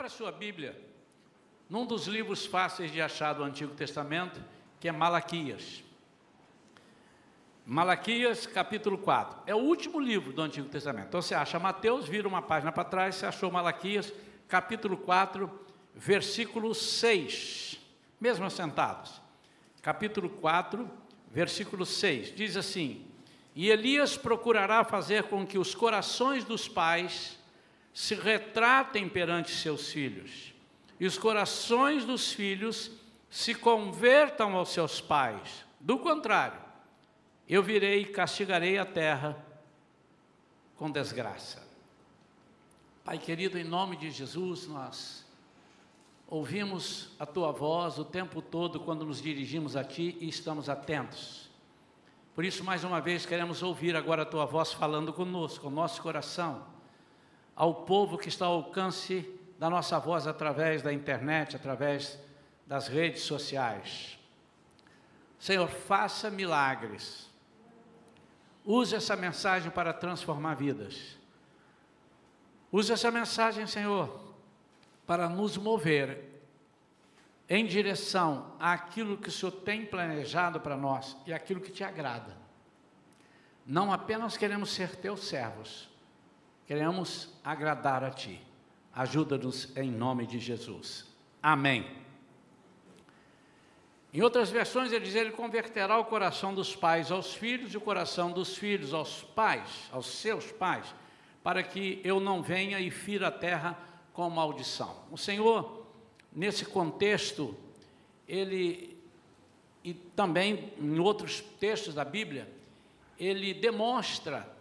Abra sua Bíblia num dos livros fáceis de achar do Antigo Testamento, que é Malaquias. Malaquias, capítulo 4. É o último livro do Antigo Testamento. Então você acha Mateus, vira uma página para trás, você achou Malaquias, capítulo 4, versículo 6. Mesmo assentados. Capítulo 4, versículo 6. Diz assim: E Elias procurará fazer com que os corações dos pais se retratem perante seus filhos, e os corações dos filhos se convertam aos seus pais. Do contrário, eu virei e castigarei a terra com desgraça. Pai querido, em nome de Jesus, nós ouvimos a tua voz o tempo todo quando nos dirigimos a ti e estamos atentos. Por isso, mais uma vez, queremos ouvir agora a tua voz falando conosco, o nosso coração, ao povo que está ao alcance da nossa voz através da internet, através das redes sociais. Senhor, faça milagres. Use essa mensagem para transformar vidas. Use essa mensagem, Senhor, para nos mover em direção àquilo que o Senhor tem planejado para nós e aquilo que te agrada. Não apenas queremos ser teus servos, queremos agradar a Ti. Ajuda-nos em nome de Jesus. Amém. Em outras versões, ele diz: Ele converterá o coração dos pais aos filhos e o coração dos filhos aos pais, aos seus pais, para que eu não venha e fira a terra com maldição. O Senhor, nesse contexto, ele, e também em outros textos da Bíblia, ele demonstra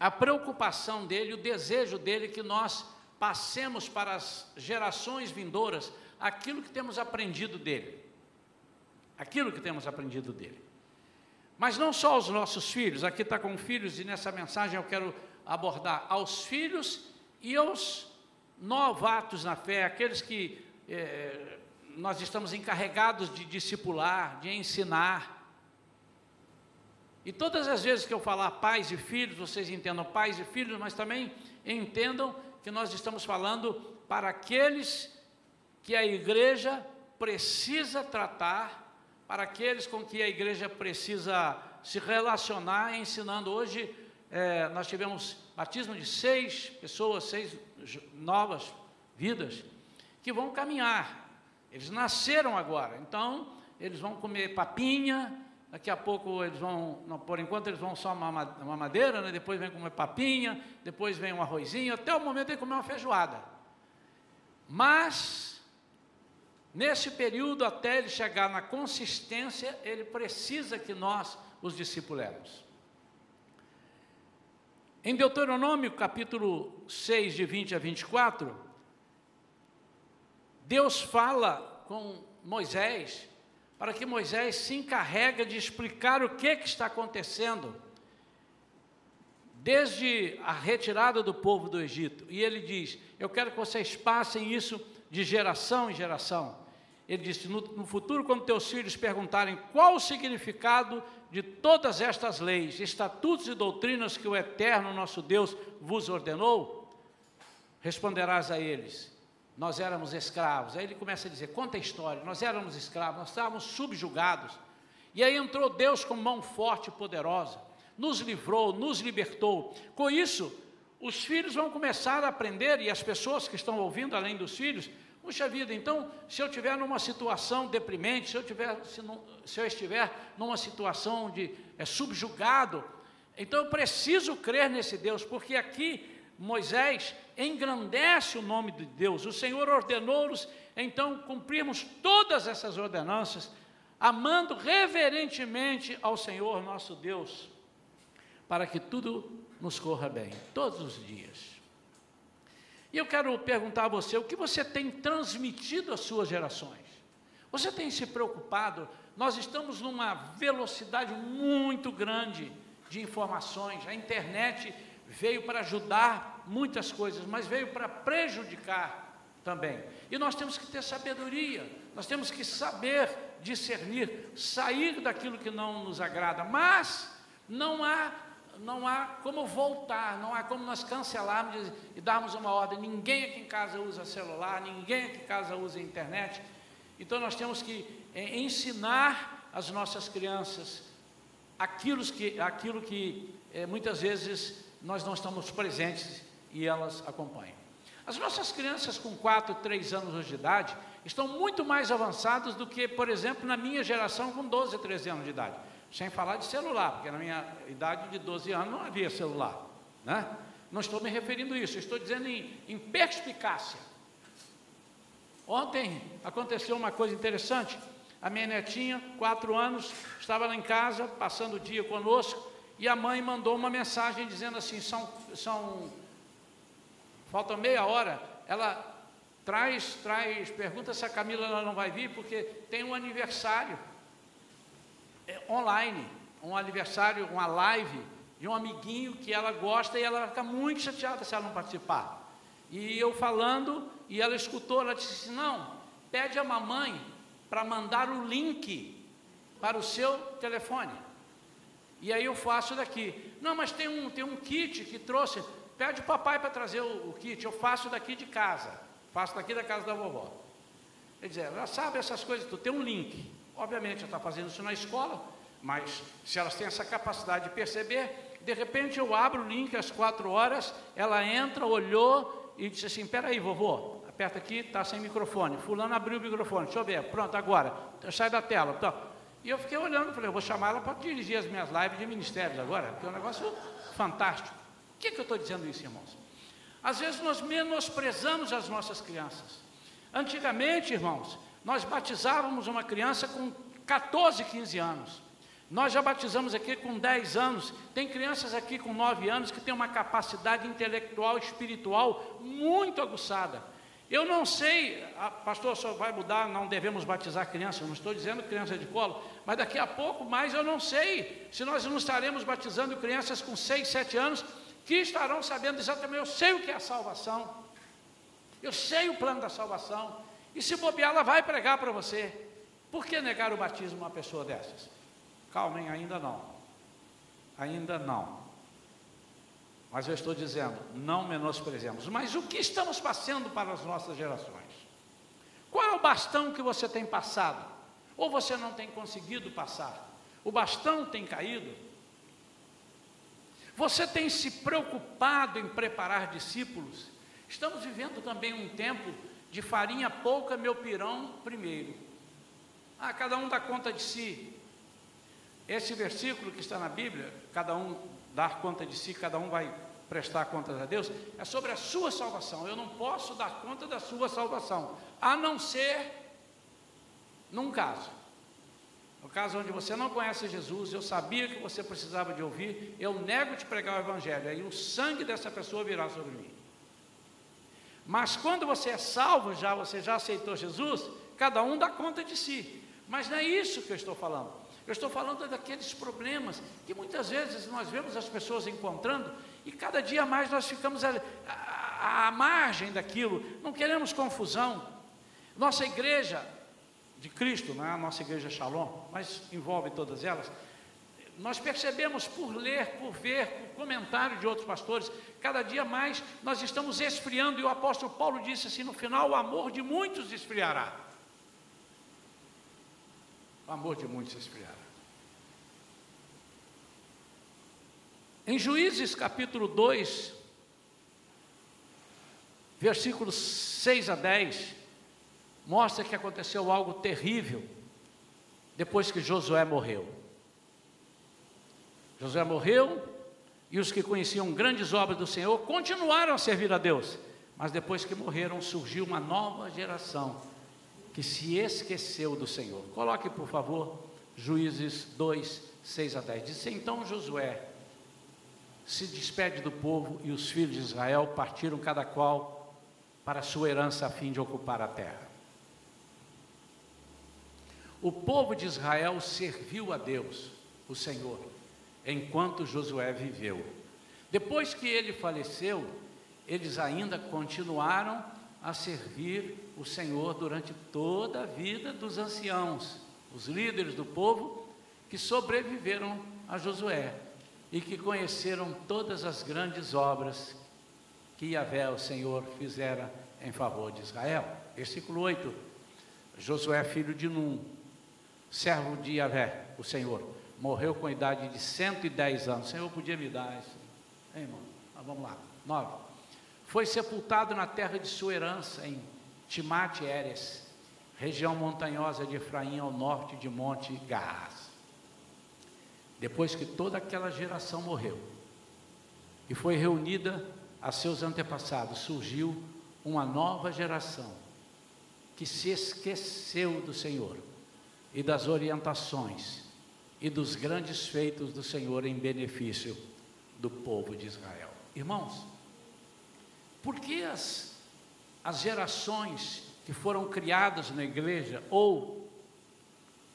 a preocupação dele, o desejo dele que nós passemos para as gerações vindouras aquilo que temos aprendido dele. Aquilo que temos aprendido dele. Mas não só os nossos filhos, aqui está com filhos, e nessa mensagem eu quero abordar aos filhos e aos novatos na fé, aqueles que é, nós estamos encarregados de discipular, de ensinar. E todas as vezes que eu falar pais e filhos, vocês entendam pais e filhos, mas também entendam que nós estamos falando para aqueles que a igreja precisa tratar, para aqueles com que a igreja precisa se relacionar, ensinando. Hoje é, nós tivemos batismo de seis pessoas, seis novas vidas que vão caminhar. Eles nasceram agora, então eles vão comer papinha. Daqui a pouco eles vão, por enquanto eles vão só uma, uma madeira, né? depois vem comer papinha, depois vem um arrozinho, até o momento de comer uma feijoada. Mas, nesse período, até ele chegar na consistência, ele precisa que nós os discipulemos. Em Deuteronômio capítulo 6, de 20 a 24, Deus fala com Moisés para que Moisés se encarregue de explicar o que, que está acontecendo desde a retirada do povo do Egito. E ele diz: Eu quero que vocês passem isso de geração em geração. Ele disse: no, no, futuro, quando teus filhos perguntarem qual o significado de todas estas leis, estatutos e doutrinas que o Eterno nosso Deus vos ordenou, responderás a eles: Nós éramos escravos. Aí ele começa a dizer: Conta a história. Nós éramos escravos, nós estávamos subjugados. E aí entrou Deus com mão forte e poderosa, nos livrou, nos libertou. Com isso, os filhos vão começar a aprender, e as pessoas que estão ouvindo, além dos filhos, Puxa vida, então, se eu estiver numa situação deprimente, se eu, tiver, se, não, se eu estiver numa situação de é, subjugado, então eu preciso crer nesse Deus, porque aqui Moisés engrandece o nome de Deus. O Senhor ordenou-nos, então, cumprirmos todas essas ordenanças, amando reverentemente ao Senhor nosso Deus, para que tudo nos corra bem, todos os dias. E eu quero perguntar a você: o que você tem transmitido às suas gerações? Você tem se preocupado? Nós estamos numa velocidade muito grande de informações. A internet veio para ajudar muitas coisas, mas veio para prejudicar também. E nós temos que ter sabedoria, nós temos que saber discernir, sair daquilo que não nos agrada, mas não há não há como voltar, não há como nós cancelarmos e darmos uma ordem. Ninguém aqui em casa usa celular, ninguém aqui em casa usa internet. Então nós temos que é, ensinar as nossas crianças aquilo que, aquilo que é, muitas vezes nós não estamos presentes e elas acompanham. As nossas crianças com 4, 3 anos de idade estão muito mais avançadas do que, por exemplo, na minha geração com 12, 13 anos de idade. Sem falar de celular, porque na minha idade de 12 anos não havia celular. Né? Não estou me referindo a isso, estou dizendo em, em perspicácia. Ontem aconteceu uma coisa interessante. A minha netinha, quatro anos, estava lá em casa, passando o dia conosco, e a mãe mandou uma mensagem dizendo assim: são, são falta meia hora. Ela traz, traz, pergunta se a Camila ela não vai vir, porque tem um aniversário é, online, um aniversário, uma live de um amiguinho que ela gosta e ela vai ficar muito chateada se ela não participar. E eu falando, e ela escutou, ela disse assim, não, pede a mamãe para mandar o link para o seu telefone. E aí eu faço daqui. Não, mas tem um, tem um kit que trouxe. Pede o papai para trazer o, o, kit. Eu faço daqui de casa. Faço daqui da casa da vovó. Quer dizer, ela sabe essas coisas, tu tem um link. Obviamente, ela está fazendo isso na escola, mas se elas têm essa capacidade de perceber, de repente eu abro o link às quatro horas, ela entra, olhou e disse assim: Peraí, vovô, aperta aqui, está sem microfone. Fulano abriu o microfone, deixa eu ver, pronto, agora, sai da tela. Então, e eu fiquei olhando, falei: Eu vou chamar ela para dirigir as minhas lives de ministérios agora, porque é um negócio fantástico. Que, que eu estou dizendo isso, irmãos? Às vezes nós menosprezamos as nossas crianças. Antigamente, irmãos, nós batizávamos uma criança com 14, 15 anos. Nós já batizamos aqui com 10 anos. Tem crianças aqui com 9 anos que têm uma capacidade intelectual e espiritual muito aguçada. Eu não sei, pastor, só vai mudar, não devemos batizar crianças. não estou dizendo criança de colo, mas daqui a pouco mais eu não sei se nós não estaremos batizando crianças com 6, 7 anos que estarão sabendo exatamente, eu sei o que é a salvação, eu sei o plano da salvação, e se bobear, ela vai pregar para você. Por que negar o batismo a uma pessoa dessas? Calmem, ainda não. Ainda não. Mas eu estou dizendo, não menosprezemos. Mas o que estamos passando para as nossas gerações? Qual é o bastão que você tem passado? Ou você não tem conseguido passar? O bastão tem caído? Você tem se preocupado em preparar discípulos? Estamos vivendo também um tempo de farinha pouca, meu pirão primeiro. Ah, cada um dá conta de si. Esse versículo que está na Bíblia, cada um dar conta de si, cada um vai prestar contas a Deus, é sobre a sua salvação. Eu não posso dar conta da sua salvação, a não ser num caso. No caso onde você não conhece Jesus, eu sabia que você precisava de ouvir, eu nego te pregar o Evangelho, aí o sangue dessa pessoa virá sobre mim. Mas quando você é salvo, já você já aceitou Jesus, cada um dá conta de si. Mas não é isso que eu estou falando. Eu estou falando daqueles problemas que muitas vezes nós vemos as pessoas encontrando e cada dia mais nós ficamos à, margem daquilo, não queremos confusão. Nossa igreja de Cristo, não é a nossa igreja Shalom, mas envolve todas elas, nós percebemos por ler, por ver, por comentário de outros pastores, cada dia mais nós estamos esfriando, e o apóstolo Paulo disse assim: no final, o amor de muitos esfriará. O amor de muitos esfriará. Em Juízes capítulo 2, versículos 6 a 10, mostra que aconteceu algo terrível depois que Josué morreu. Josué morreu e os que conheciam grandes obras do Senhor continuaram a servir a Deus. Mas depois que morreram, surgiu uma nova geração que se esqueceu do Senhor. Coloque, por favor, Juízes 2, 6 a 10. Diz então Josué se despede do povo e os filhos de Israel partiram cada qual para sua herança a fim de ocupar a terra. O povo de Israel serviu a Deus, o Senhor, enquanto Josué viveu. Depois que ele faleceu, eles ainda continuaram a servir o Senhor durante toda a vida dos anciãos, os líderes do povo que sobreviveram a Josué. e que conheceram todas as grandes obras que Yahvé, o Senhor, fizera em favor de Israel. Versículo 8: Josué, filho de Num, servo de Yahvé, o Senhor, morreu com a idade de 110 anos. O Senhor podia me dar isso. Hein, irmão? Ah, vamos lá. 9. Foi sepultado na terra de sua herança, em Timate Eres, região montanhosa de Efraim, ao norte de Monte Gás. Depois que toda aquela geração morreu e foi reunida a seus antepassados, surgiu uma nova geração que se esqueceu do Senhor e das orientações e dos grandes feitos do Senhor em benefício do povo de Israel. Irmãos, por que as, as gerações que foram criadas na igreja ou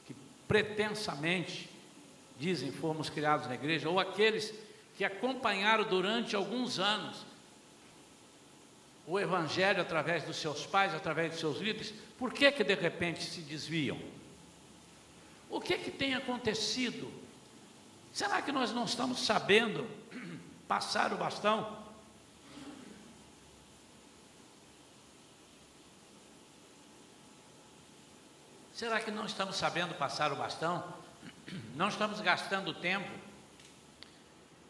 que pretensamente dizem fomos criados na igreja, ou aqueles que acompanharam durante alguns anos o evangelho através dos seus pais, através dos seus líderes, por que que de repente se desviam? O que que tem acontecido? Será que nós não estamos sabendo passar o bastão? Será que não estamos sabendo passar o bastão? Não estamos gastando tempo?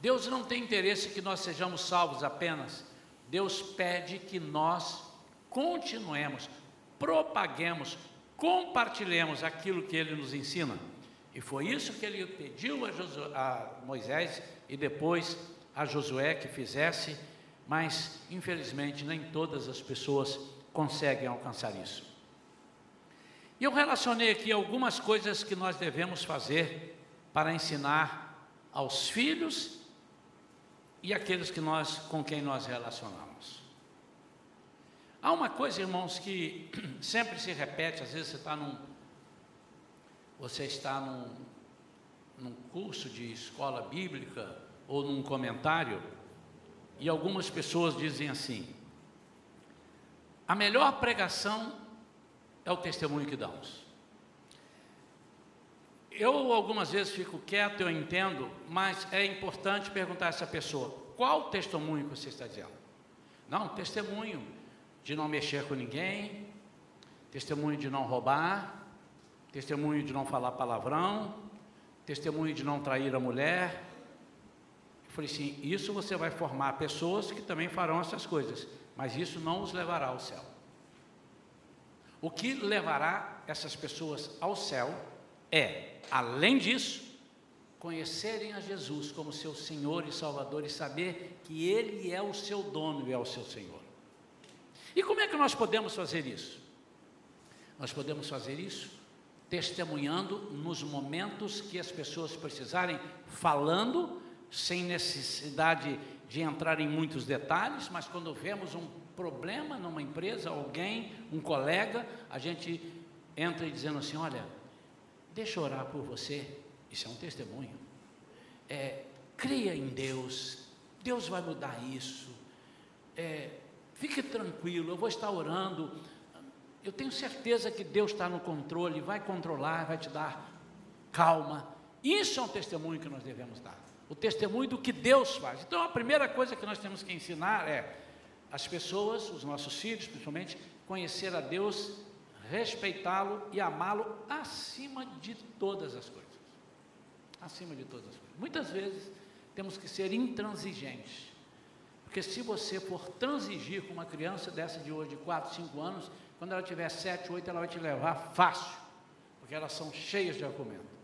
Deus não tem interesse que nós sejamos salvos apenas. Deus pede que nós continuemos, propaguemos, compartilhemos aquilo que Ele nos ensina. E foi isso que Ele pediu a, Josué, a Moisés e depois a Josué que fizesse, mas infelizmente nem todas as pessoas conseguem alcançar isso. E eu relacionei aqui algumas coisas que nós devemos fazer para ensinar aos filhos e aqueles que nós com quem nós relacionamos. Há uma coisa, irmãos, que sempre se repete, às vezes você está num você está num, num curso de escola bíblica ou num comentário, e algumas pessoas dizem assim: a melhor pregação é o testemunho que damos. Eu algumas vezes fico quieto, eu entendo, mas é importante perguntar a essa pessoa: qual testemunho você está dizendo? Não, testemunho de não mexer com ninguém, testemunho de não roubar, testemunho de não falar palavrão, testemunho de não trair a mulher. Eu falei assim: isso você vai formar pessoas que também farão essas coisas, mas isso não os levará ao céu. O que levará essas pessoas ao céu é, além disso, conhecerem a Jesus como seu Senhor e Salvador e saber que Ele é o seu dono e é o seu Senhor. E como é que nós podemos fazer isso? Nós podemos fazer isso testemunhando nos momentos que as pessoas precisarem, falando, sem necessidade de entrar em muitos detalhes, mas quando vemos um problema numa empresa, alguém, um colega, a gente entra dizendo assim: olha, deixa eu orar por você. Isso é um testemunho. É, creia em Deus, Deus vai mudar isso. É, fique tranquilo, eu vou estar orando. Eu tenho certeza que Deus está no controle, vai controlar, vai te dar calma. Isso é um testemunho que nós devemos dar. O testemunho do que Deus faz. Então, a primeira coisa que nós temos que ensinar é as pessoas, os nossos filhos principalmente, conhecer a Deus, respeitá-lo e amá-lo acima de todas as coisas. Acima de todas as coisas. Muitas vezes temos que ser intransigentes. Porque se você for transigir com uma criança dessa de hoje, de 4, 5 anos, quando ela tiver 7, 8, ela vai te levar fácil. Porque elas são cheias de argumento.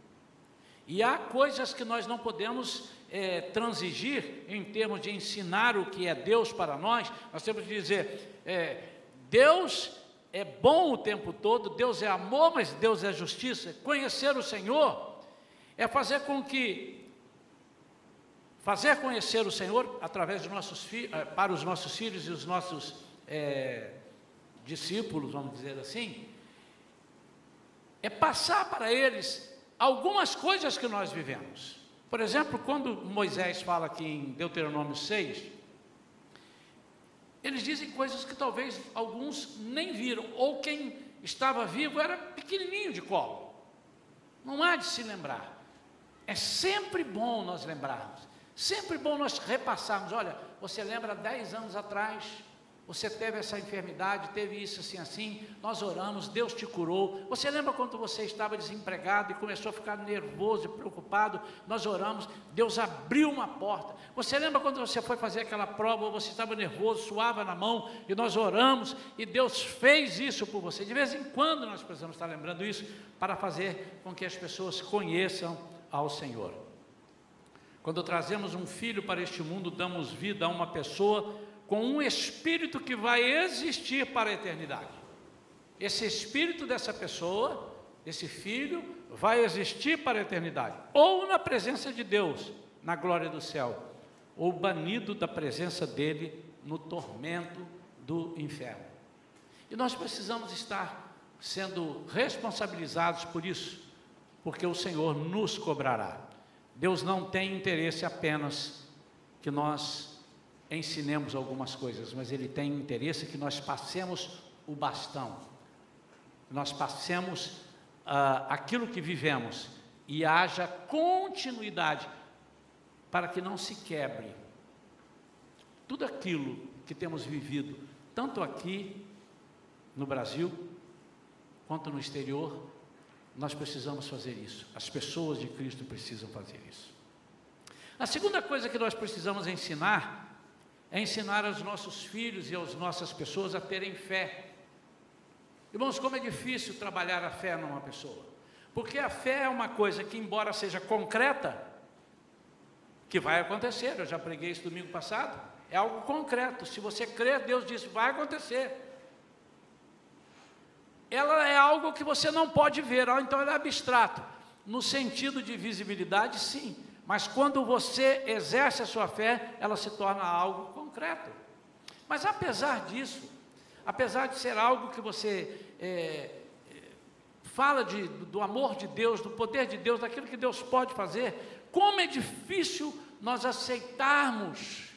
E há coisas que nós não podemos é, transigir em termos de ensinar o que é Deus para nós, nós temos que dizer: é, Deus é bom o tempo todo, Deus é amor, mas Deus é justiça. Conhecer o Senhor é fazer com que fazer conhecer o Senhor através de nossos é, para os nossos filhos e os nossos é, discípulos, vamos dizer assim, é passar para eles algumas coisas que nós vivemos. Por exemplo, quando Moisés fala aqui em Deuteronômio 6, eles dizem coisas que talvez alguns nem viram, ou quem estava vivo era pequenininho de colo. Não há de se lembrar. É sempre bom nós lembrarmos. Sempre bom nós repassarmos. Olha, você lembra 10 anos atrás, você teve essa enfermidade, teve isso assim, assim, nós oramos, Deus te curou. Você lembra quando você estava desempregado e começou a ficar nervoso e preocupado? Nós oramos, Deus abriu uma porta. Você lembra quando você foi fazer aquela prova, você estava nervoso, suava na mão, e nós oramos, e Deus fez isso por você. De vez em quando nós precisamos estar lembrando isso, para fazer com que as pessoas conheçam ao Senhor. Quando trazemos um filho para este mundo, damos vida a uma pessoa com um espírito que vai existir para a eternidade. Esse espírito dessa pessoa, desse filho, vai existir para a eternidade, ou na presença de Deus, na glória do céu, ou banido da presença dele no tormento do inferno. E nós precisamos estar sendo responsabilizados por isso, porque o Senhor nos cobrará. Deus não tem interesse apenas que nós ensinemos algumas coisas, mas Ele tem interesse que nós passemos o bastão, nós passemos uh, aquilo que vivemos e haja continuidade para que não se quebre tudo aquilo que temos vivido, tanto aqui no Brasil quanto no exterior. Nós precisamos fazer isso. As pessoas de Cristo precisam fazer isso. A segunda coisa que nós precisamos ensinar é ensinar aos nossos filhos e às nossas pessoas a terem fé. Irmãos, como é difícil trabalhar a fé numa pessoa, porque a fé é uma coisa que, embora seja concreta, que vai acontecer, eu já preguei isso domingo passado, é algo concreto, se você crer, Deus diz, vai acontecer. Ela é algo que você não pode ver, então ela é abstrato, no sentido de visibilidade, sim, mas quando você exerce a sua fé, ela se torna algo concreto. Mas apesar disso, apesar de ser algo que você é, é, fala de, do amor de Deus, do poder de Deus, daquilo que Deus pode fazer, como é difícil nós aceitarmos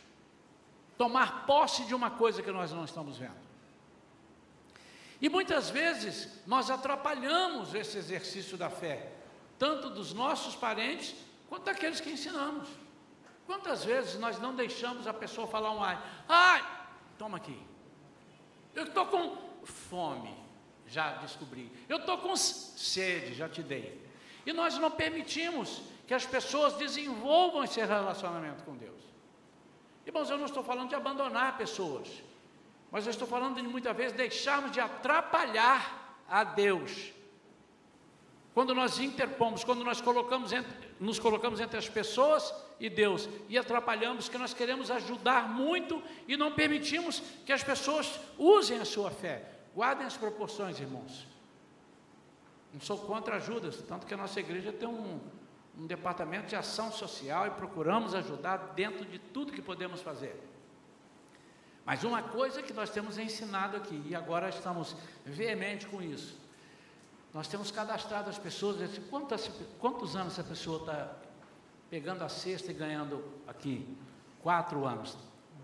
tomar posse de uma coisa que nós não estamos vendo. E muitas vezes nós atrapalhamos esse exercício da fé, tanto dos nossos parentes quanto daqueles que ensinamos. Quantas vezes nós não deixamos a pessoa falar um ai? Ai, toma aqui. Eu estou com fome, já descobri. Eu estou com sede, já te dei. E nós não permitimos que as pessoas desenvolvam esse relacionamento com Deus. Irmãos, eu não estou falando de abandonar pessoas, mas eu estou falando de muitas vezes deixarmos de atrapalhar a Deus. Quando nós interpomos, quando nós colocamos entre, nos colocamos entre as pessoas e Deus e atrapalhamos, que nós queremos ajudar muito e não permitimos que as pessoas usem a sua fé. Guardem as proporções, irmãos. Não sou contra ajudas, tanto que a nossa igreja tem um, um departamento de ação social e procuramos ajudar dentro de tudo que podemos fazer. Mas uma coisa que nós temos ensinado aqui, e agora estamos veemente com isso, nós temos cadastrado as pessoas, quantos, quantos anos essa pessoa está pegando a cesta e ganhando aqui? Quatro anos.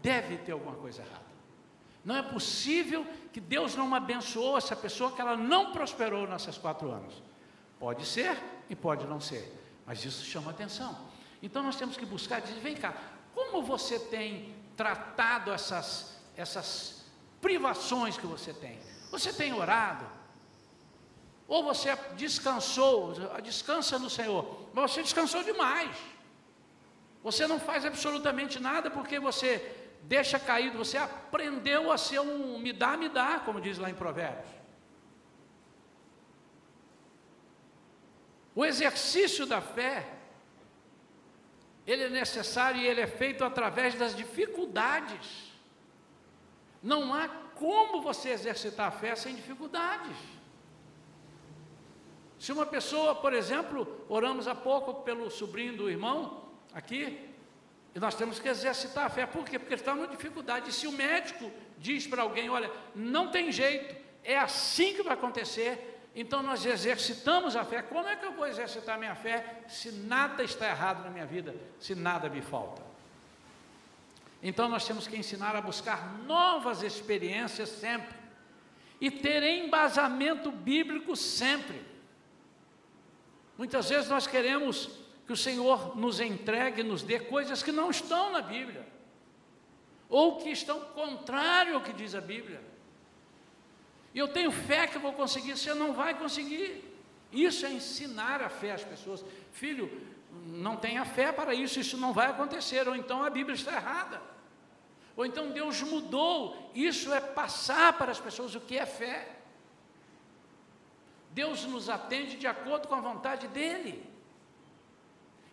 Deve ter alguma coisa errada. Não é possível que Deus não abençoou essa pessoa, que ela não prosperou nesses quatro anos. Pode ser e pode não ser, mas isso chama atenção. Então nós temos que buscar, dizer, vem cá, como você tem tratado essas, essas privações que você tem? Você tem orado? Ou você descansou, descansa no Senhor, mas você descansou demais. Você não faz absolutamente nada porque você deixa caído, você aprendeu a ser um me dá, me dá, como diz lá em Provérbios. O exercício da fé, ele é necessário e ele é feito através das dificuldades. Não há como você exercitar a fé sem dificuldades. Se uma pessoa, por exemplo, oramos há pouco pelo sobrinho do irmão, aqui, e nós temos que exercitar a fé, por quê? Porque está numa dificuldade. E se o médico diz para alguém: olha, não tem jeito, é assim que vai acontecer, então nós exercitamos a fé. Como é que eu vou exercitar minha fé se nada está errado na minha vida, se nada me falta? Então nós temos que ensinar a buscar novas experiências sempre e ter embasamento bíblico sempre. Muitas vezes nós queremos que que o Senhor nos entregue, nos dê coisas que não estão na Bíblia, ou que estão contrário ao que diz a Bíblia. E eu tenho fé que vou conseguir, você não vai conseguir. Isso é ensinar a fé às pessoas. Filho, não tenha fé para isso, isso não vai acontecer, ou então a Bíblia está errada. Ou então Deus mudou, isso é passar para as pessoas o que é fé. Deus nos atende de acordo com a vontade dEle.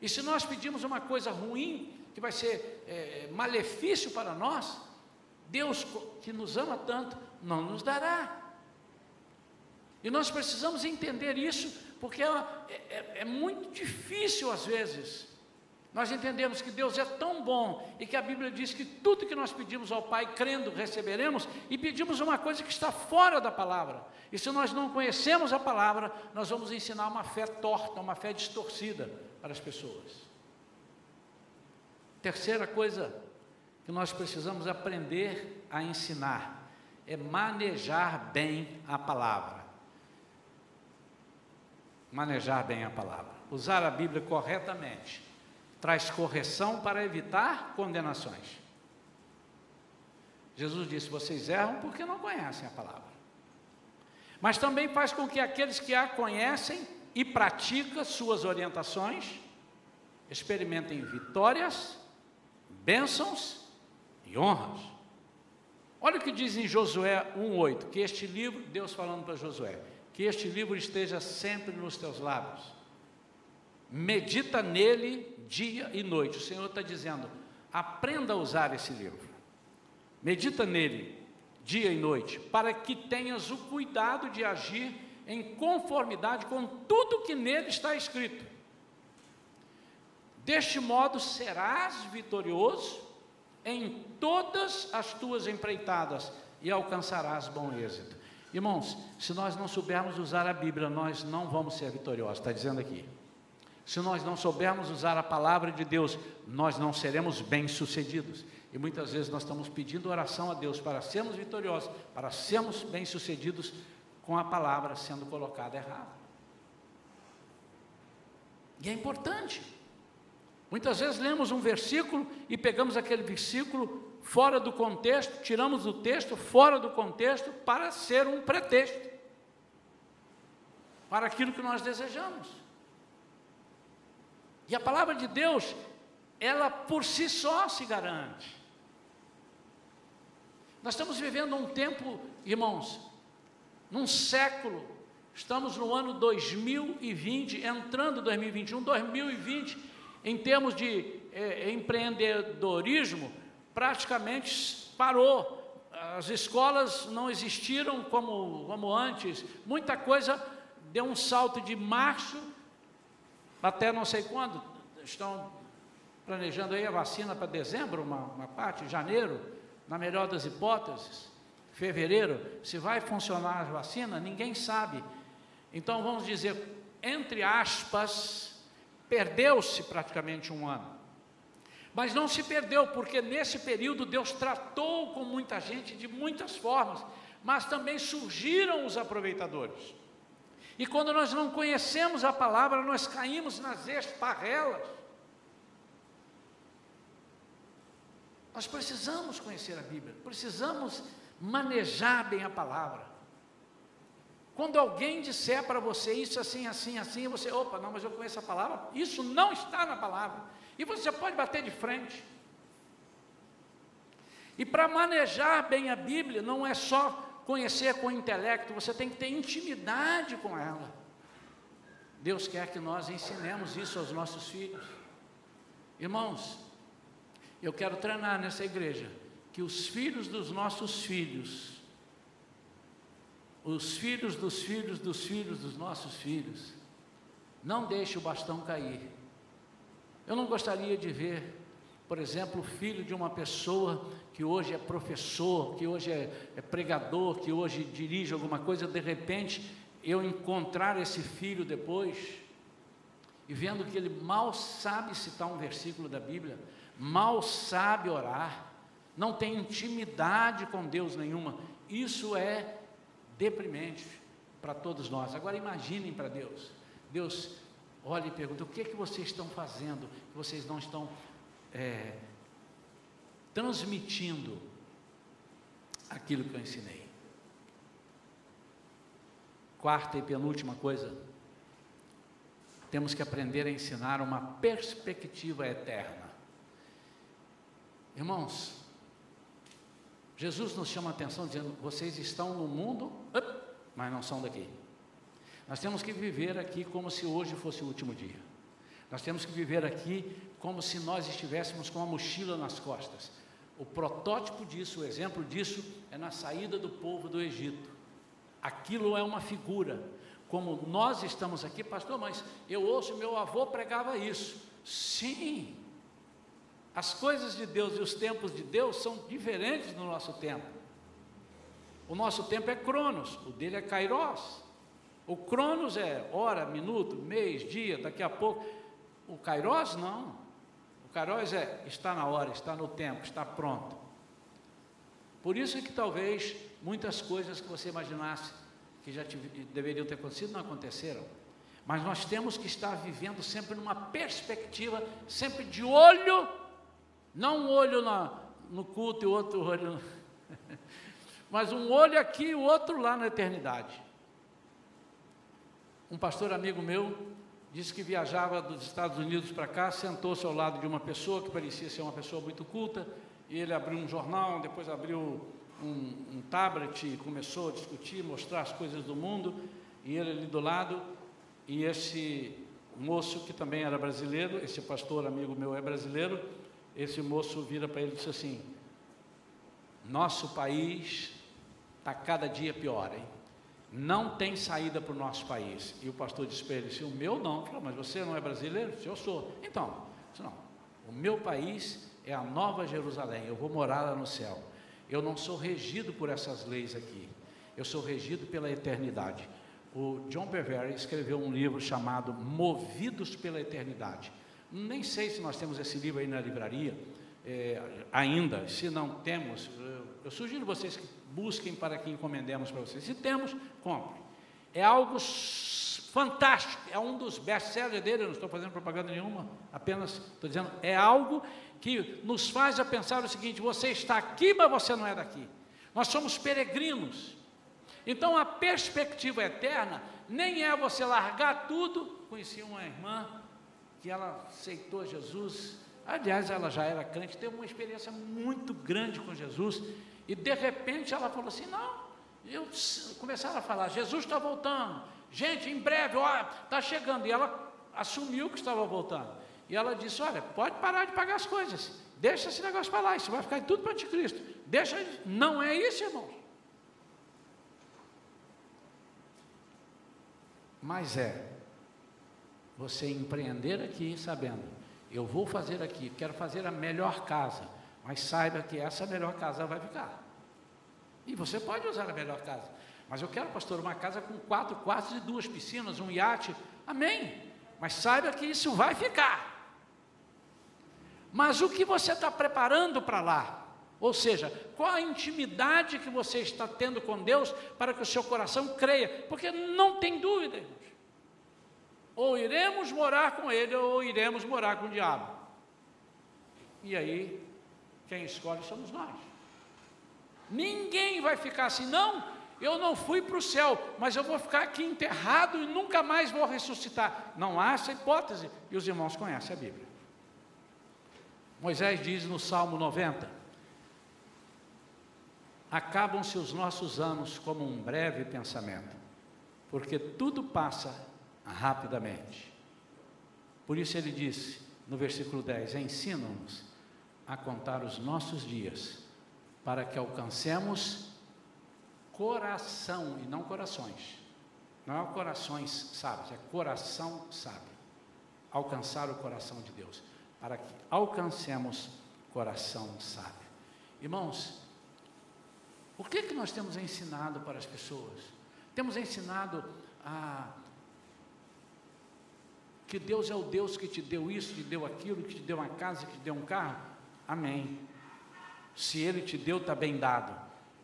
E se nós pedimos uma coisa ruim, que vai ser é, malefício para nós, Deus, que nos ama tanto, não nos dará. E nós precisamos entender isso, porque é, é, é muito difícil às vezes. Nós entendemos que Deus é tão bom e que a Bíblia diz que tudo que nós pedimos ao Pai, crendo, receberemos, e pedimos uma coisa que está fora da palavra. E se nós não conhecemos a palavra, nós vamos ensinar uma fé torta, uma fé distorcida para as pessoas. Terceira coisa que nós precisamos aprender a ensinar é manejar bem a palavra. Manejar bem a palavra. Usar a Bíblia corretamente traz correção para evitar condenações. Jesus disse: vocês erram porque não conhecem a palavra. Mas também faz com que aqueles que a conhecem e praticam suas orientações experimentem vitórias, bênçãos e honras. Olha o que diz em Josué 1,8: que este livro, Deus falando para Josué, que este livro esteja sempre nos teus lábios, medita nele dia e noite. O Senhor está dizendo: aprenda a usar esse livro, medita nele dia e noite, para que tenhas o cuidado de agir em conformidade com tudo que nele está escrito. Deste modo serás vitorioso em todas as tuas empreitadas e alcançarás bom êxito. Irmãos, se nós não soubermos usar a Bíblia, nós não vamos ser vitoriosos, está dizendo aqui. Se nós não soubermos usar a palavra de Deus, nós não seremos bem-sucedidos. E muitas vezes nós estamos pedindo oração a Deus para sermos vitoriosos, para sermos bem-sucedidos com a palavra sendo colocada errada. E é importante. Muitas vezes lemos um versículo e pegamos aquele versículo fora do contexto, tiramos o texto fora do contexto para ser um pretexto para aquilo que nós desejamos. E a palavra de Deus, ela por si só se garante. Nós estamos vivendo um tempo, irmãos, num século, estamos no ano 2020, entrando 2021, 2020 em termos de é, empreendedorismo, praticamente parou. As escolas não existiram como, como antes, muita coisa deu um salto de março até não sei quando. Estão planejando aí a vacina para dezembro, uma, uma parte, janeiro, na melhor das hipóteses, fevereiro. Se vai funcionar a vacina, ninguém sabe. Então vamos dizer, entre aspas, Perdeu-se praticamente um ano. Mas não se perdeu, porque nesse período Deus tratou com muita gente de muitas formas, mas também surgiram os aproveitadores. E quando nós não conhecemos a palavra, nós caímos nas esparrelas. Nós precisamos conhecer a Bíblia, precisamos manejar bem a palavra. Quando alguém disser para você isso assim, assim, assim, você, opa, não, mas eu conheço a palavra, isso não está na palavra. E você pode bater de frente. E para manejar bem a Bíblia, não é só conhecer com o intelecto, você tem que ter intimidade com ela. Deus quer que nós ensinemos isso aos nossos filhos. Irmãos, eu quero treinar nessa igreja que os filhos dos nossos filhos os filhos dos filhos dos filhos dos nossos filhos. Não deixe o bastão cair. Eu não gostaria de ver, por exemplo, o filho de uma pessoa que hoje é professor, que hoje é, é pregador, que hoje dirige alguma coisa, de repente eu encontrar esse filho depois e vendo que ele mal sabe citar um versículo da Bíblia, mal sabe orar, não tem intimidade com Deus nenhuma. Isso é deprimente para todos nós. Agora imaginem para Deus. Deus olha e pergunta: o que é que vocês estão fazendo que vocês não estão é, transmitindo aquilo que eu ensinei? Quarta e penúltima coisa, temos que aprender a ensinar uma perspectiva eterna. Irmãos, Jesus nos chama a atenção dizendo: vocês estão no mundo, mas não são daqui. Nós temos que viver aqui como se hoje fosse o último dia. Nós temos que viver aqui como se nós estivéssemos com uma mochila nas costas. O protótipo disso, o exemplo disso, é na saída do povo do Egito. Aquilo é uma figura. Como nós estamos aqui, pastor, mas eu ouço meu avô pregava isso. Sim, as coisas de Deus e os tempos de Deus são diferentes do nosso tempo. O nosso tempo é Cronos, o dele é Kairos. O Cronos é hora, minuto, mês, dia, daqui a pouco. O Kairos não. O Kairos é está na hora, está no tempo, está pronto. Por isso é que talvez muitas coisas que você imaginasse que já deveriam ter acontecido não aconteceram. Mas nós temos que estar vivendo sempre numa perspectiva, sempre de olho, não um olho na, no culto e outro olho, mas um olho aqui e o outro lá na eternidade. Um pastor amigo meu disse que viajava dos Estados Unidos para cá, sentou-se ao lado de uma pessoa que parecia ser uma pessoa muito culta, e ele abriu um jornal, depois abriu um, um tablet e começou a discutir, mostrar as coisas do mundo, e ele ali do lado, e esse moço que também era brasileiro, esse pastor amigo meu é brasileiro, esse moço vira para ele e disse assim: Nosso país está cada dia pior, hein? Não tem saída para o nosso país. E o pastor disse para ele: O meu não. Falou, mas você não é brasileiro? Eu sou. Então, disse, não. O meu país é a Nova Jerusalém. Eu vou morar lá no céu. Eu não sou regido por essas leis aqui. Eu sou regido pela eternidade. O John Bevere escreveu um livro chamado Movidos pela Eternidade. Nem sei se nós temos esse livro aí na livraria é, ainda. Se não temos, eu, sugiro vocês que busquem para que encomendemos para vocês. Se temos, compre. É algo fantástico, é um dos best-sellers dele, eu não estou fazendo propaganda nenhuma, apenas estou dizendo, é algo que nos faz a pensar o seguinte: você está aqui, mas você não é daqui. Nós somos peregrinos. Então a perspectiva eterna nem é você largar tudo. Conheci uma irmã que ela aceitou Jesus. Aliás, ela já era crente, teve uma experiência muito grande com Jesus. E de repente ela falou assim: não, eu começaram a falar, Jesus está voltando, gente, em breve, ó, está chegando. E ela assumiu que estava voltando. E ela disse: Olha, pode parar de pagar as coisas, deixa esse negócio para lá, isso vai ficar tudo para o anticristo. Deixa, não é isso, irmãos. Mas é você empreender aqui sabendo, eu vou fazer aqui, quero fazer a melhor casa, mas saiba que essa melhor casa vai ficar. E você pode usar a melhor casa. Mas eu quero, pastor, uma casa com quatro quartos e duas piscinas, um iate. Amém. Mas saiba que isso vai ficar. Mas o que você está preparando para lá? Ou seja, qual a intimidade que você está tendo com Deus para que o seu coração creia? Porque não tem dúvida, irmãos. Ou iremos morar com Ele, ou iremos morar com o diabo. E aí, quem escolhe somos nós. Ninguém vai ficar assim, não, eu não fui para o céu, mas eu vou ficar aqui enterrado e nunca mais vou ressuscitar. Não há essa hipótese, e os irmãos conhecem a Bíblia. Moisés diz no Salmo 90: Acabam-se os nossos anos como um breve pensamento, porque tudo passa rapidamente. Por isso ele disse no versículo 10: Ensina-nos a contar os nossos dias, para que alcancemos coração e não corações. Não é corações sábios, é coração sábio. Alcançar o coração de Deus para que alcancemos coração sábio. Irmãos, o que, que nós temos ensinado para as pessoas? Temos ensinado a que Deus é o Deus que te deu isso, que te deu aquilo, que te deu uma casa, que te deu um carro? Amém. Se Ele te deu, está bem dado.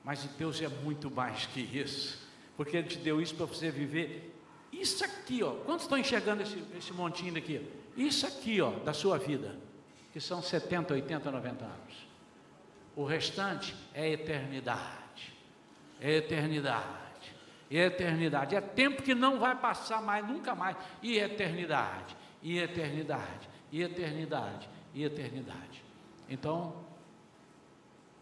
Mas Deus é muito mais que isso, porque Ele te deu isso para você viver Isso aqui, ó, quantos estão enxergando esse, esse montinho daqui? Isso aqui, ó, da sua vida, que são 70, 80, 90 anos. O restante é eternidade. É eternidade. É eternidade. É tempo que não vai passar mais, nunca mais. E eternidade. E eternidade. E eternidade. E eternidade. Então,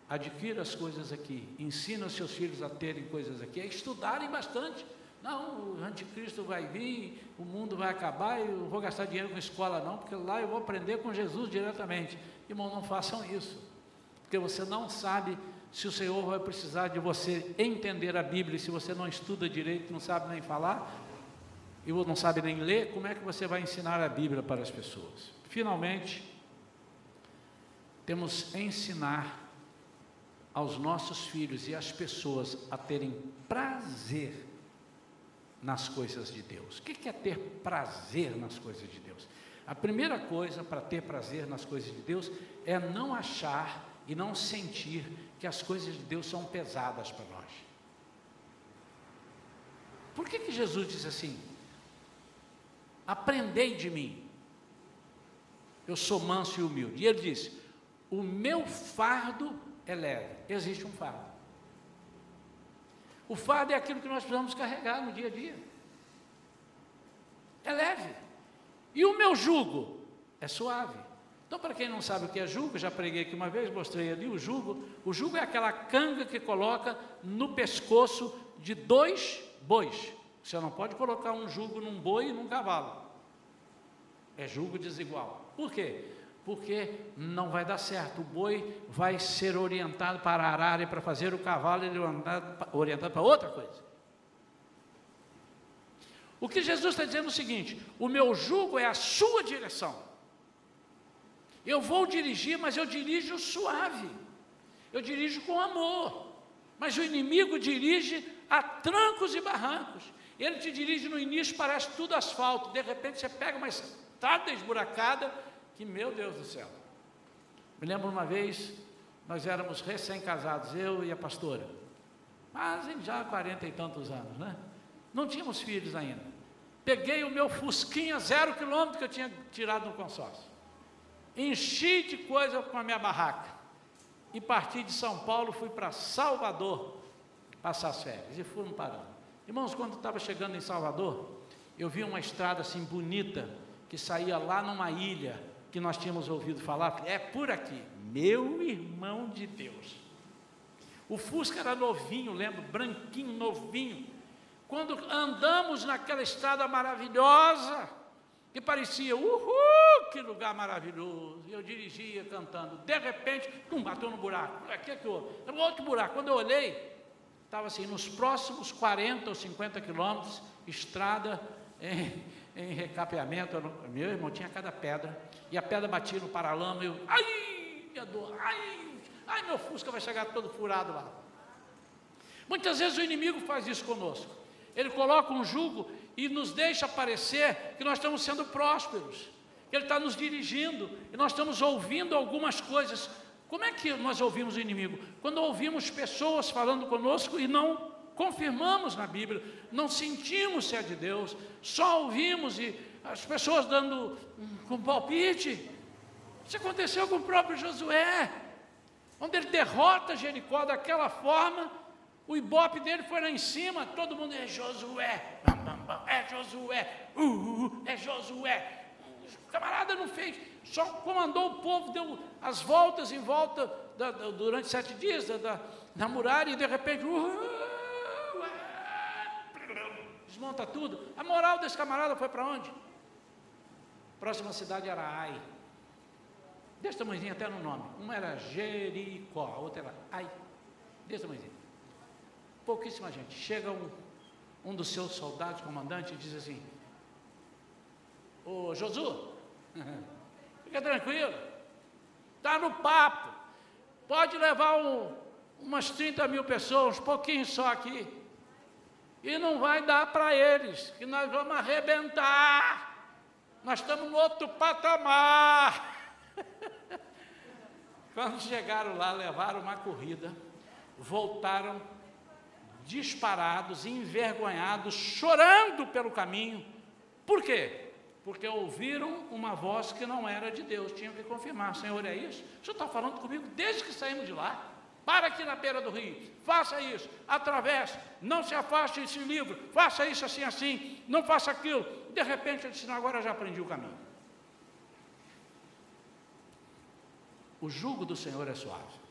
adquira as coisas aqui, ensina os seus filhos a terem coisas aqui, a estudarem bastante. Não, o anticristo vai vir, o mundo vai acabar eu vou gastar dinheiro com escola, não, porque lá eu vou aprender com Jesus diretamente. Irmão, não façam isso, porque você não sabe se o Senhor vai precisar de você entender a Bíblia, se você não estuda direito, não sabe nem falar, e não sabe nem ler, como é que você vai ensinar a Bíblia para as pessoas? Finalmente, temos ensinar aos nossos filhos e às pessoas a terem prazer nas coisas de Deus. O que é ter prazer nas coisas de Deus? A primeira coisa para ter prazer nas coisas de Deus é não achar e não sentir que as coisas de Deus são pesadas para nós. Por que, que Jesus diz assim? Aprendei de mim, eu sou manso e humilde. E ele disse: O meu fardo é leve. Existe um fardo. O fardo é aquilo que nós precisamos carregar no dia a dia. É leve. E o meu jugo é suave. Então, para quem não sabe o que é jugo, já preguei aqui uma vez, mostrei ali o jugo. O jugo é aquela canga que coloca no pescoço de dois bois. Você não pode colocar um jugo num boi e num cavalo. É jugo desigual. Por quê? Porque não vai dar certo. O boi vai ser orientado para arar e para fazer o cavalo ele orientado, orientado para outra coisa. O que Jesus está dizendo é o seguinte: o meu jugo é a sua direção. Eu vou dirigir, mas eu dirijo suave. Eu dirijo com amor. Mas o inimigo dirige a trancos e barrancos. Ele te dirige no início, parece tudo asfalto. De repente você pega uma estrada esburacada que meu Deus do céu. Me lembro uma vez, nós éramos recém-casados, eu e a pastora, mas já há quarenta e tantos anos, né? Não tínhamos filhos ainda. Peguei o meu Fusquinha zero quilômetro que eu tinha tirado no consórcio. Enchi de coisa com a minha barraca. E parti de São Paulo, fui para Salvador passar as férias. E fomos parando. Irmãos, quando estava chegando em Salvador, eu vi uma estrada assim bonita, que saía lá numa ilha, que nós tínhamos ouvido falar, é por aqui, meu irmão de Deus. O Fusca era novinho, lembro, branquinho, novinho. Quando andamos naquela estrada maravilhosa, que parecia, uhul, que lugar maravilhoso. Eu dirigia cantando. De repente, pum, bateu no buraco. O que é que houve? Outro buraco. Quando eu olhei, estava assim, nos próximos 40 ou 50 quilômetros, estrada em, em recapeamento. Meu irmão tinha cada pedra e a pedra batia no paralama, e eu, ai, minha dor, ai, ai, meu Fusca vai chegar todo furado lá. Muitas vezes o inimigo faz isso conosco. Ele coloca um jugo e nos deixa parecer que nós estamos sendo prósperos. Ele está nos dirigindo e nós estamos ouvindo algumas coisas. Como é que nós ouvimos o inimigo? Quando ouvimos pessoas falando conosco e não confirmamos na Bíblia, não sentimos se é de Deus, só ouvimos e as pessoas dando com palpite. Isso aconteceu com o próprio Josué, onde ele derrota Jericó daquela forma, o ibope dele foi lá em cima, todo mundo é Josué, é Josué, uh, uh, uh, é Josué. O camarada não fez, só comandou o povo, deu as voltas em volta da, da, durante sete dias da, da, muralha e de repente. Uh, desmonta tudo. A moral desse camarada foi para onde? Próxima cidade era Ai. Desse tamanhozinho até no nome. Uma era Jericó, a outra era Ai. Desse tamanhozinho. Pouquíssima gente. Chega um, um dos seus soldados, comandante, e diz assim: Ô Josu, fica tranquilo, está no papo, pode levar um, umas 30 mil pessoas, pouquinho só aqui, e não vai dar para eles, que nós vamos arrebentar. Nós estamos no outro patamar. Quando chegaram lá, levaram uma corrida, voltaram disparados, envergonhados, chorando pelo caminho. Por quê? Porque ouviram uma voz que não era de Deus, tinham que confirmar: Senhor, é isso? O Senhor está falando comigo desde que saímos de lá. Para aqui na beira do rio, faça isso, atravesse, não se afaste desse livro, faça isso assim, assim, não faça aquilo. De repente eu disse: não, agora já aprendi o caminho. O jugo do Senhor é suave.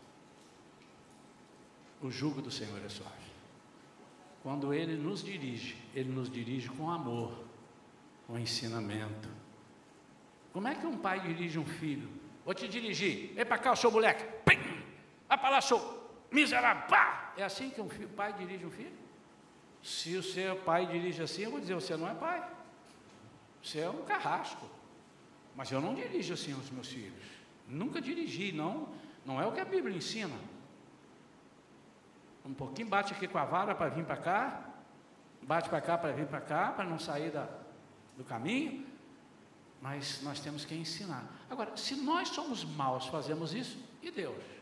O jugo do Senhor é suave. Quando Ele nos dirige, Ele nos dirige com amor, com ensinamento. Como é que um pai dirige um filho? Vou te dirigir, vem para cá, o seu moleque, Pim! Vai para miserável, pá! É assim que um filho, pai dirige um filho? Se o seu pai dirige assim, eu vou dizer, você não é pai. Você é um carrasco. Mas eu não dirijo assim os meus filhos. Nunca dirigi, não, não é o que a Bíblia ensina. Um pouquinho bate aqui com a vara para vir para cá, bate para cá para vir para cá, para não sair da, do caminho, mas nós temos que ensinar. Agora, se nós somos maus, fazemos isso, e Deus?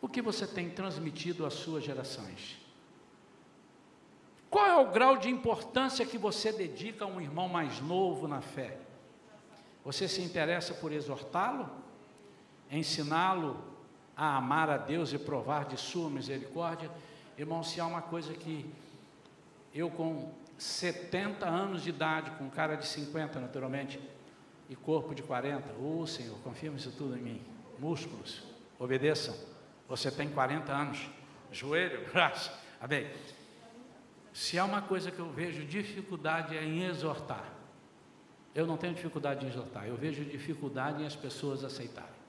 O que você tem transmitido às suas gerações? Qual é o grau de importância que você dedica a um irmão mais novo na fé? Você se interessa por exortá-lo, ensiná-lo a amar a Deus e provar de sua misericórdia. Irmão, se há uma coisa que eu com 70 anos de idade, com cara de 50 naturalmente, e corpo de 40, ô oh, Senhor, confirma isso tudo em mim. Músculos, obedeçam. Você tem 40 anos, joelho, braço, amém. Se há uma coisa que eu vejo dificuldade é em exortar. Eu não tenho dificuldade em exortar, eu vejo dificuldade em as pessoas aceitarem.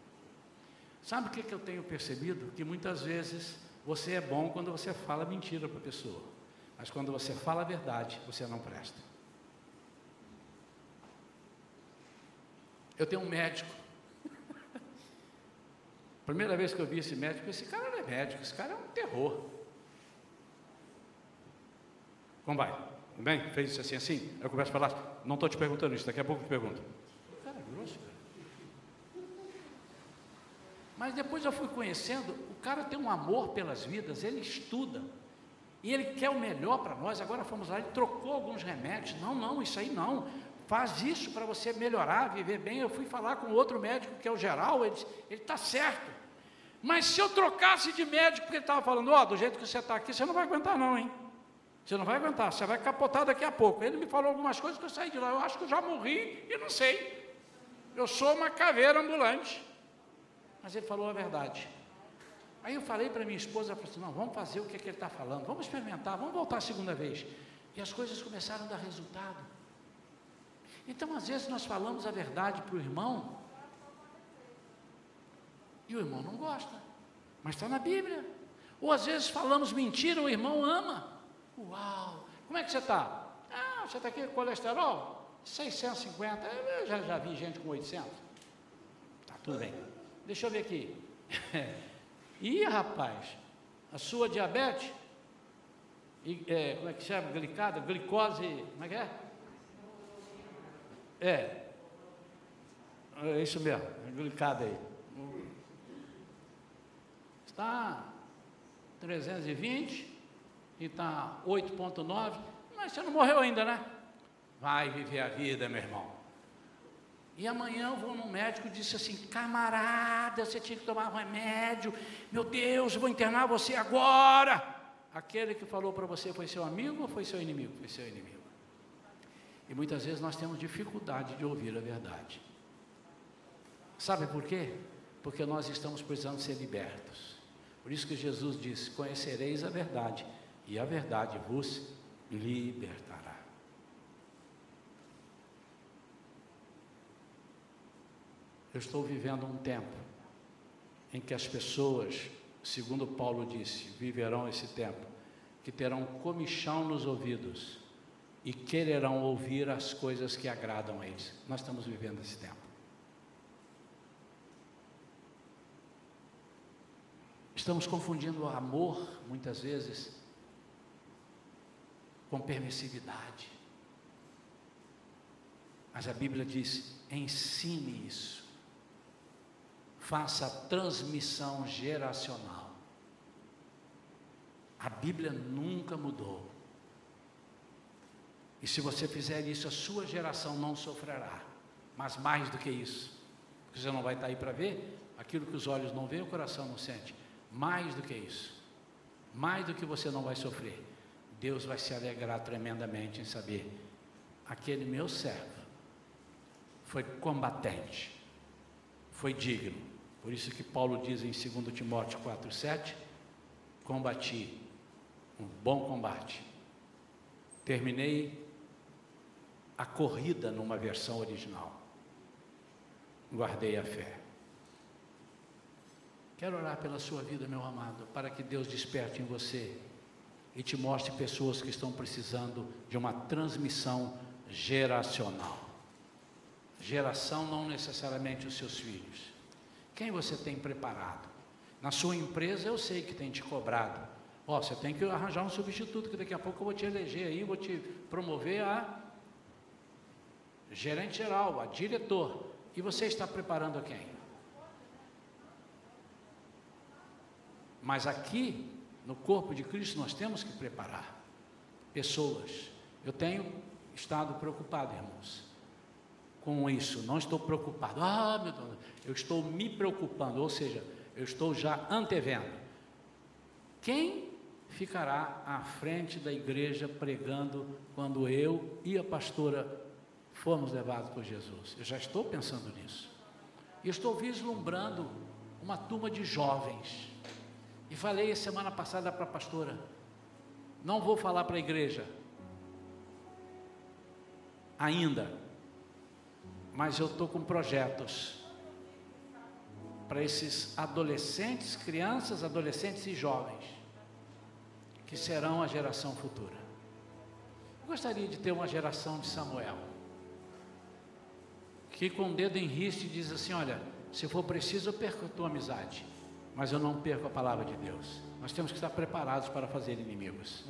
Sabe o que, que eu tenho percebido? Que muitas vezes você é bom quando você fala mentira para a pessoa, mas quando você fala a verdade, você não presta. Eu tenho um médico. Primeira vez que eu vi esse médico, esse cara não é médico, esse cara é um terror. Como vai? Tudo bem? Fez isso assim, assim? Eu começo a falar, não estou te perguntando isso, daqui a pouco eu te pergunto. Cara, é grosso, cara. Mas depois eu fui conhecendo, o cara tem um amor pelas vidas, ele estuda. E ele quer o melhor para nós. Agora fomos lá, ele trocou alguns remédios. Não, não, isso aí não. Faz isso para você melhorar, viver bem. Eu fui falar com outro médico, que é o geral, ele está certo. Mas se eu trocasse de médico, porque ele estava falando, ó, oh, do jeito que você está aqui, você não vai aguentar não, hein? Você não vai aguentar, você vai capotar daqui a pouco. Ele me falou algumas coisas que eu saí de lá. Eu acho que eu já morri e não sei. Eu sou uma caveira ambulante. Mas ele falou a verdade. Aí eu falei para minha esposa, falei assim, não, vamos fazer o que, é que ele está falando, vamos experimentar, vamos voltar a segunda vez. E as coisas começaram a dar resultado. Então, às vezes, nós falamos a verdade para o irmão, e o irmão não gosta, mas está na Bíblia. Ou às vezes falamos mentira, o irmão ama. Uau! Como é que você está? Ah, você está aqui com colesterol? 650. Eu já, já vi gente com 800. Está tudo bem. Deixa eu ver aqui. Ih, rapaz, a sua diabetes, e, é, como é que chama? Glicada, glicose, como é que é? É, é isso mesmo, glicada aí. Está 320 e está 8,9, mas você não morreu ainda, né? Vai viver a vida, meu irmão. E amanhã eu vou num médico e disse assim: camarada, você tinha que tomar um remédio. Meu Deus, eu vou internar você agora. Aquele que falou para você foi seu amigo ou foi seu inimigo? Foi seu inimigo. E muitas vezes nós temos dificuldade de ouvir a verdade. Sabe por quê? Porque nós estamos precisando ser libertos. Por isso que Jesus disse: Conhecereis a verdade, e a verdade vos libertará. Eu estou vivendo um tempo em que as pessoas, segundo Paulo disse, viverão esse tempo, que terão comichão nos ouvidos e quererão ouvir as coisas que agradam a eles. Nós estamos vivendo esse tempo. Estamos confundindo o amor, muitas vezes, com permissividade. Mas a Bíblia diz: ensine isso faça transmissão geracional. A Bíblia nunca mudou. E se você fizer isso, a sua geração não sofrerá. Mas mais do que isso, porque você não vai estar aí para ver aquilo que os olhos não veem, o coração não sente. Mais do que isso, mais do que você não vai sofrer, Deus vai se alegrar tremendamente em saber: aquele meu servo foi combatente, foi digno. Por isso que Paulo diz em 2 Timóteo 4,7: combati um bom combate, terminei a corrida numa versão original, guardei a fé. Quero orar pela sua vida, meu amado, para que Deus desperte em você e te mostre pessoas que estão precisando de uma transmissão geracional. Geração não necessariamente os seus filhos. Quem você tem preparado? Na sua empresa eu sei que tem te cobrado. Ó, oh, você tem que arranjar um substituto, que daqui a pouco eu vou te eleger aí, vou te promover a gerente geral, a diretor. E você está preparando a quem? Mas aqui, no corpo de Cristo, nós temos que preparar pessoas. Eu tenho estado preocupado, irmãos, com isso. Não estou preocupado. Ah, meu Deus, eu estou me preocupando, ou seja, eu estou já antevendo. Quem ficará à frente da igreja pregando quando eu e a pastora formos levados por Jesus? Eu já estou pensando nisso. E estou vislumbrando uma turma de jovens e falei semana passada para a pastora: não vou falar para a igreja. Ainda, mas eu estou com projetos para esses adolescentes, crianças, adolescentes e jovens, que serão a geração futura. Eu gostaria de ter uma geração de Samuel, que com o dedo em riste diz assim: olha, se for preciso, eu perco a tua amizade mas eu não perco a palavra de Deus. Nós temos que estar preparados para fazer inimigos,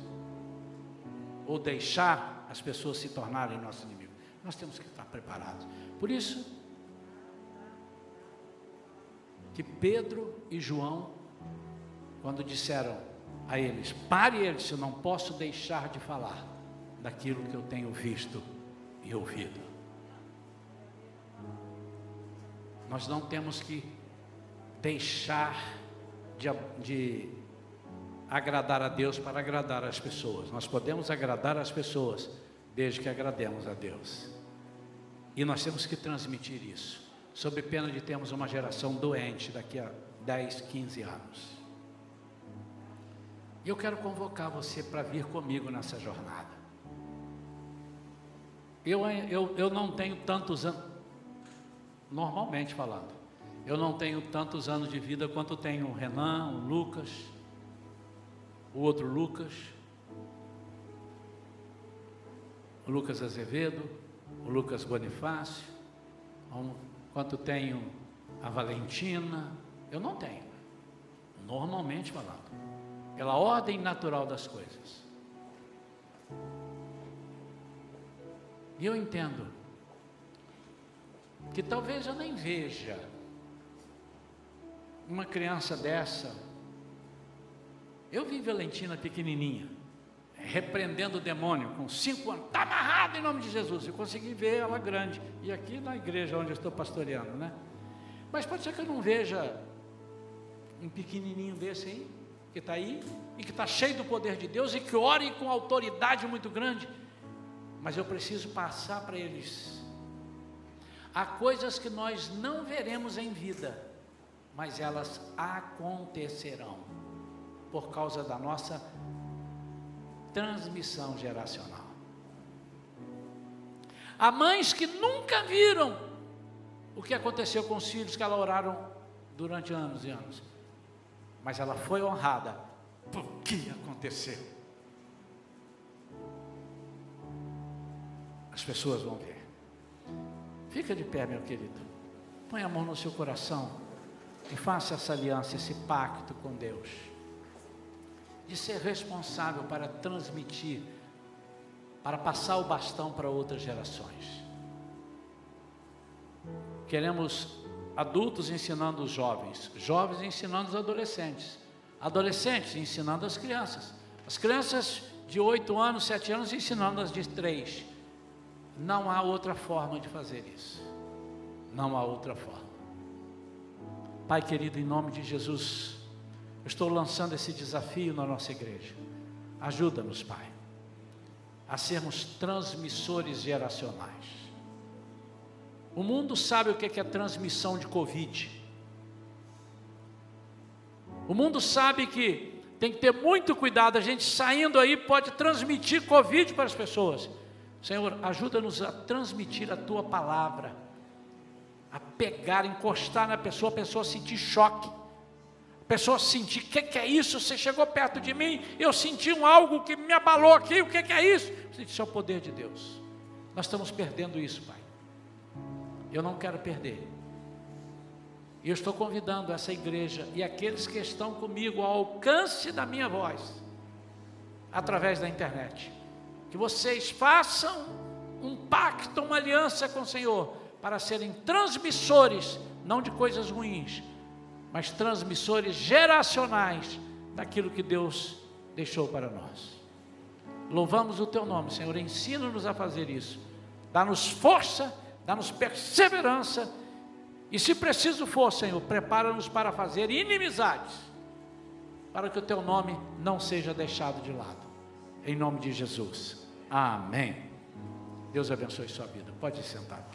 ou deixar as pessoas se tornarem nossos inimigos. Nós temos que estar preparados. Por isso, que Pedro e João, quando disseram a eles: pare eles, eu não posso deixar de falar daquilo que eu tenho visto e ouvido. Nós não temos que deixar de, de agradar a Deus para agradar as pessoas. Nós podemos agradar as pessoas desde que agrademos a Deus. E nós temos que transmitir isso, sob pena de termos uma geração doente daqui a 10, 15 anos. E eu quero convocar você para vir comigo nessa jornada. Eu, eu, eu não tenho tantos anos, normalmente falando, eu não tenho tantos anos de vida quanto tem o Renan, o Lucas, o outro Lucas, o Lucas Azevedo, o Lucas Bonifácio, quanto tenho a Valentina. Eu não tenho, normalmente falando, pela ordem natural das coisas. E eu entendo que talvez eu nem veja uma criança dessa. Eu vi Valentina pequenininha, repreendendo o demônio com cinco anos, está amarrado em nome de Jesus. Eu consegui ver ela grande, e aqui na igreja onde eu estou pastoreando, né? Mas pode ser que eu não veja um pequenininho desse aí, que está aí, e que está cheio do poder de Deus, e que ore com autoridade muito grande, mas eu preciso passar para eles. Há coisas que nós não veremos em vida, mas elas acontecerão por causa da nossa transmissão geracional. Há mães que nunca viram o que aconteceu com os filhos que ela oraram durante anos e anos, mas ela foi honrada por que aconteceu. As pessoas vão ver. Fica de pé, meu querido. Põe a mão no seu coração e faça essa aliança, esse pacto com Deus, de ser responsável para transmitir, para passar o bastão para outras gerações. Queremos adultos ensinando os jovens, jovens ensinando os adolescentes, adolescentes ensinando as crianças, As crianças de 8 anos, 7 anos, ensinando as de 3. Não há outra forma de fazer isso. Não há outra forma. Pai querido, em nome de Jesus, eu estou lançando esse desafio na nossa igreja. Ajuda-nos, Pai, a sermos transmissores geracionais. O mundo sabe o que é transmissão de Covid. O mundo sabe que tem que ter muito cuidado, a gente saindo aí pode transmitir Covid para as pessoas. Senhor, ajuda-nos a transmitir a tua palavra, a pegar, encostar na pessoa, a pessoa sentir choque, a pessoa sentir: o que, que, é isso? Você chegou perto de mim, eu senti um algo que me abalou aqui, o que, que é isso? Isso é o poder de Deus. Nós estamos perdendo isso, Pai. Eu não quero perder. E eu estou convidando essa igreja e aqueles que estão comigo ao alcance da minha voz, através da internet, que vocês façam um pacto, uma aliança com o Senhor, para serem transmissores, não de coisas ruins, mas transmissores geracionais daquilo que Deus deixou para nós. Louvamos o teu nome, Senhor, ensina-nos a fazer isso, dá-nos força, dá-nos perseverança e se preciso for, Senhor, prepara-nos para fazer inimizades, para que o teu nome não seja deixado de lado. Em nome de Jesus. Amém. Deus abençoe sua vida. Pode sentar.